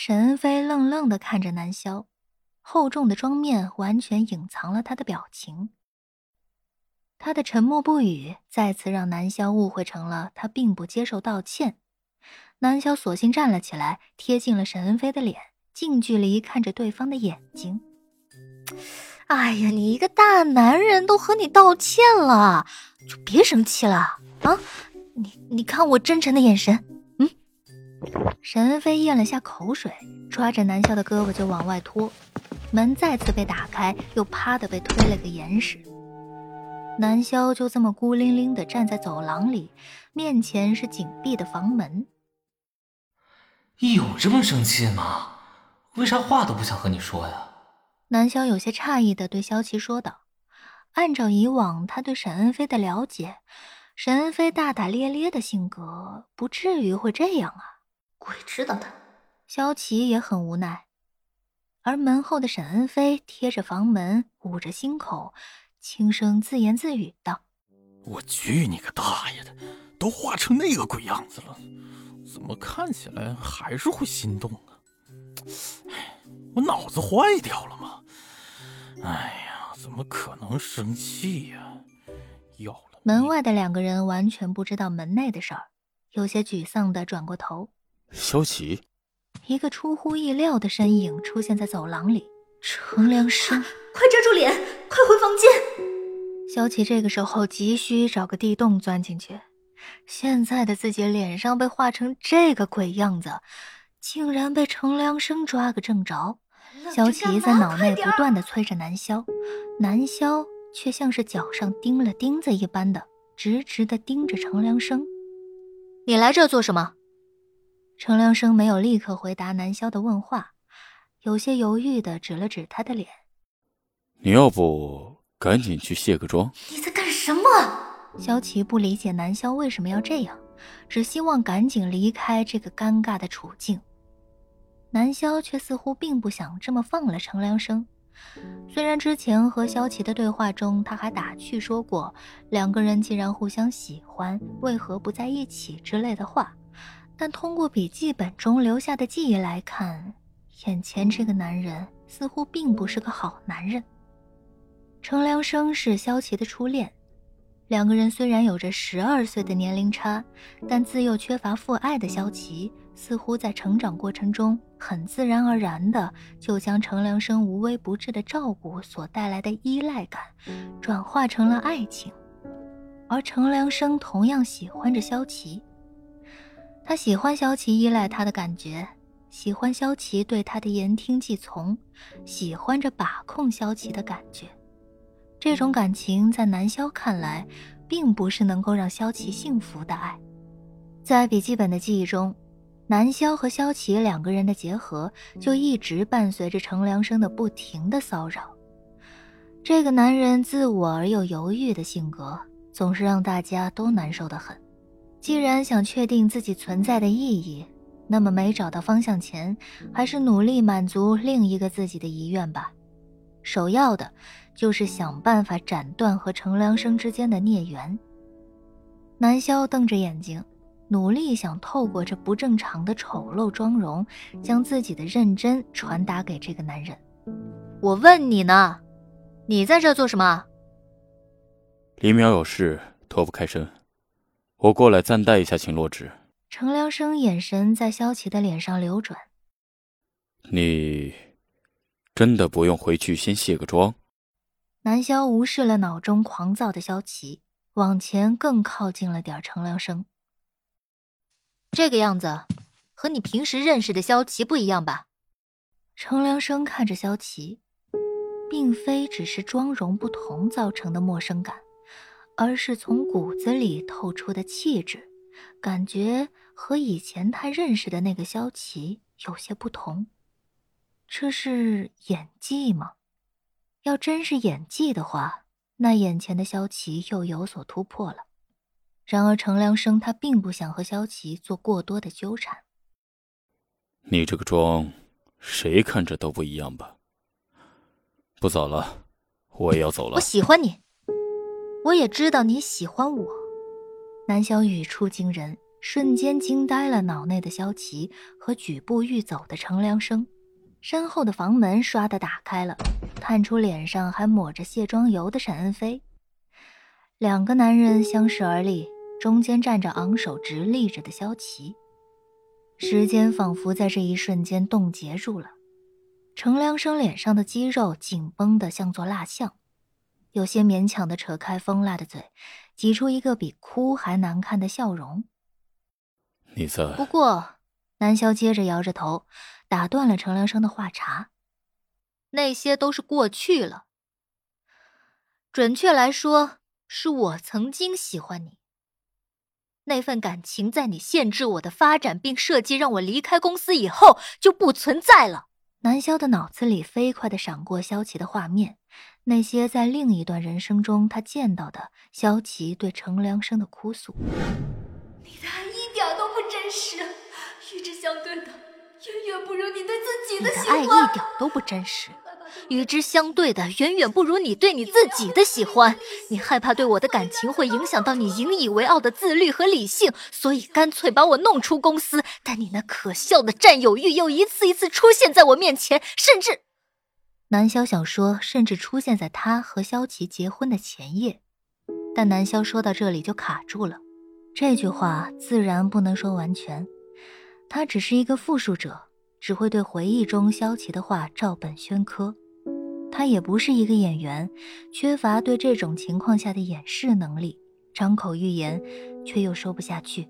沈恩飞愣愣的看着南萧，厚重的妆面完全隐藏了他的表情。他的沉默不语，再次让南萧误会成了他并不接受道歉。南萧索性站了起来，贴近了沈恩飞的脸，近距离看着对方的眼睛。哎呀，你一个大男人都和你道歉了，就别生气了啊！你你看我真诚的眼神，沈恩飞咽了下口水，抓着南萧的胳膊就往外拖，门再次被打开，又啪的被推了个严实。南萧就这么孤零零的站在走廊里，面前是紧闭的房门。有这么生气吗？为啥话都不想和你说呀？南萧有些诧异的对萧琪说道：“按照以往他对沈恩飞的了解，沈恩飞大大咧咧的性格不至于会这样啊。”鬼知道的。萧琪也很无奈，而门后的沈恩飞贴着房门，捂着心口。轻声自言自语道：“我去你个大爷的，都画成那个鬼样子了，怎么看起来还是会心动啊？我脑子坏掉了吗？哎呀，怎么可能生气呀？要了！”门外的两个人完全不知道门内的事儿，有些沮丧的转过头。萧琪，一个出乎意料的身影出现在走廊里。程良生，快遮住脸，快回房间！萧琪这个时候急需找个地洞钻进去。现在的自己脸上被画成这个鬼样子，竟然被程良生抓个正着。萧琪在脑内不断的催着南萧，南萧却像是脚上钉了钉子一般的，直直的盯着程良生。你来这做什么？程良生没有立刻回答南萧的问话。有些犹豫的指了指他的脸，你要不赶紧去卸个妆？你在干什么？萧琪不理解南萧为什么要这样，只希望赶紧离开这个尴尬的处境。南萧却似乎并不想这么放了程良生。虽然之前和萧琪的对话中，他还打趣说过两个人既然互相喜欢，为何不在一起之类的话，但通过笔记本中留下的记忆来看。眼前这个男人似乎并不是个好男人。程良生是萧琪的初恋，两个人虽然有着十二岁的年龄差，但自幼缺乏父爱的萧琪，似乎在成长过程中很自然而然的就将程良生无微不至的照顾所带来的依赖感，转化成了爱情。而程良生同样喜欢着萧琪，他喜欢萧琪依赖他的感觉。喜欢萧琪对他的言听计从，喜欢着把控萧琪的感觉。这种感情在南萧看来，并不是能够让萧琪幸福的爱。在笔记本的记忆中，南萧和萧琪两个人的结合，就一直伴随着程良生的不停的骚扰。这个男人自我而又犹豫的性格，总是让大家都难受的很。既然想确定自己存在的意义。那么没找到方向前，还是努力满足另一个自己的遗愿吧。首要的，就是想办法斩断和程良生之间的孽缘。南萧瞪着眼睛，努力想透过这不正常的丑陋妆容，将自己的认真传达给这个男人。我问你呢，你在这做什么？李淼有事脱不开身，我过来暂代一下，秦洛之。程良生眼神在萧琪的脸上流转。你真的不用回去先卸个妆？南萧无视了脑中狂躁的萧琪，往前更靠近了点程良生。这个样子，和你平时认识的萧琪不一样吧？程良生看着萧琪，并非只是妆容不同造成的陌生感，而是从骨子里透出的气质。感觉和以前他认识的那个萧琪有些不同，这是演技吗？要真是演技的话，那眼前的萧琪又有所突破了。然而程良生他并不想和萧琪做过多的纠缠。你这个妆，谁看着都不一样吧？不早了，我也要走了。我喜欢你，我也知道你喜欢我。南萧语出惊人，瞬间惊呆了脑内的萧琪和举步欲走的程良生。身后的房门唰的打开了，探出脸上还抹着卸妆油的沈恩飞。两个男人相视而立，中间站着昂首直立着的萧琪。时间仿佛在这一瞬间冻结住了，程良生脸上的肌肉紧绷的像座蜡像，有些勉强的扯开疯辣的嘴，挤出一个比哭还难看的笑容。你在？不过，南萧接着摇着头，打断了程良生的话茬：“那些都是过去了。准确来说，是我曾经喜欢你。”那份感情在你限制我的发展，并设计让我离开公司以后就不存在了。南萧的脑子里飞快的闪过萧琪的画面，那些在另一段人生中他见到的萧琪对程良生的哭诉。你的爱一点都不真实，与之相对的远远不如你对自己的喜欢。你的爱一点都不真实。与之相对的，远远不如你对你自己的喜欢。你害怕对我的感情会影响到你引以为傲的自律和理性，所以干脆把我弄出公司。但你那可笑的占有欲又一次一次出现在我面前，甚至……南萧想说，甚至出现在他和萧琪结婚的前夜，但南萧说到这里就卡住了。这句话自然不能说完全，他只是一个复述者。只会对回忆中萧琪的话照本宣科，他也不是一个演员，缺乏对这种情况下的掩饰能力，张口欲言，却又说不下去。